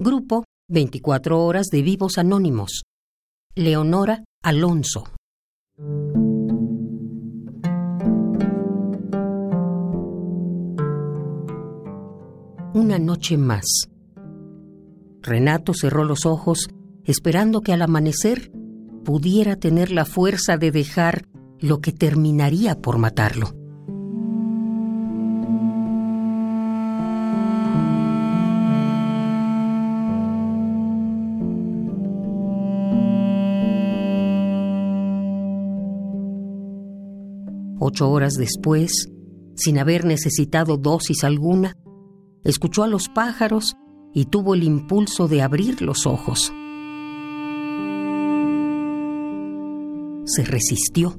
Grupo 24 horas de vivos anónimos. Leonora Alonso. Una noche más. Renato cerró los ojos esperando que al amanecer pudiera tener la fuerza de dejar lo que terminaría por matarlo. Ocho horas después, sin haber necesitado dosis alguna, escuchó a los pájaros y tuvo el impulso de abrir los ojos. Se resistió.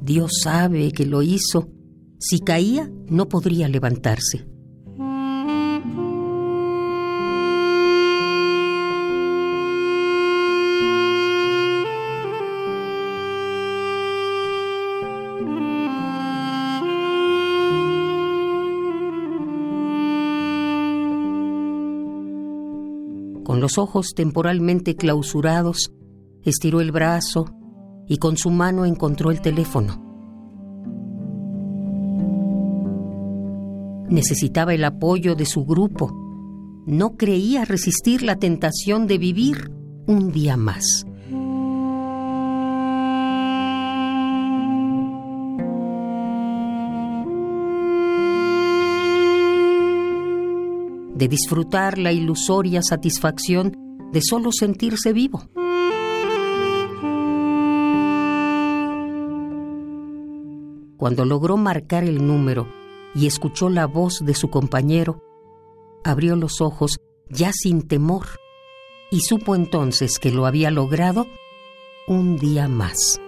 Dios sabe que lo hizo. Si caía, no podría levantarse. Con los ojos temporalmente clausurados, estiró el brazo y con su mano encontró el teléfono. Necesitaba el apoyo de su grupo. No creía resistir la tentación de vivir un día más. De disfrutar la ilusoria satisfacción de solo sentirse vivo. Cuando logró marcar el número y escuchó la voz de su compañero, abrió los ojos ya sin temor y supo entonces que lo había logrado un día más.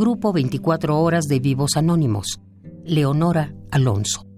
Grupo 24 Horas de Vivos Anónimos. Leonora Alonso.